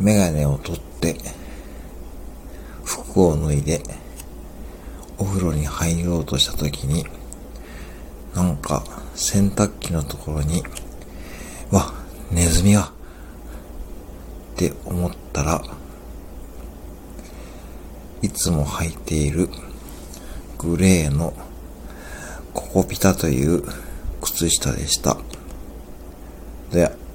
メガネを取って、服を脱いで、お風呂に入ろうとした時に、なんか、洗濯機のところに、わ、ネズミが、って思ったら、いつも履いているグレーのココピタという靴下でした。では。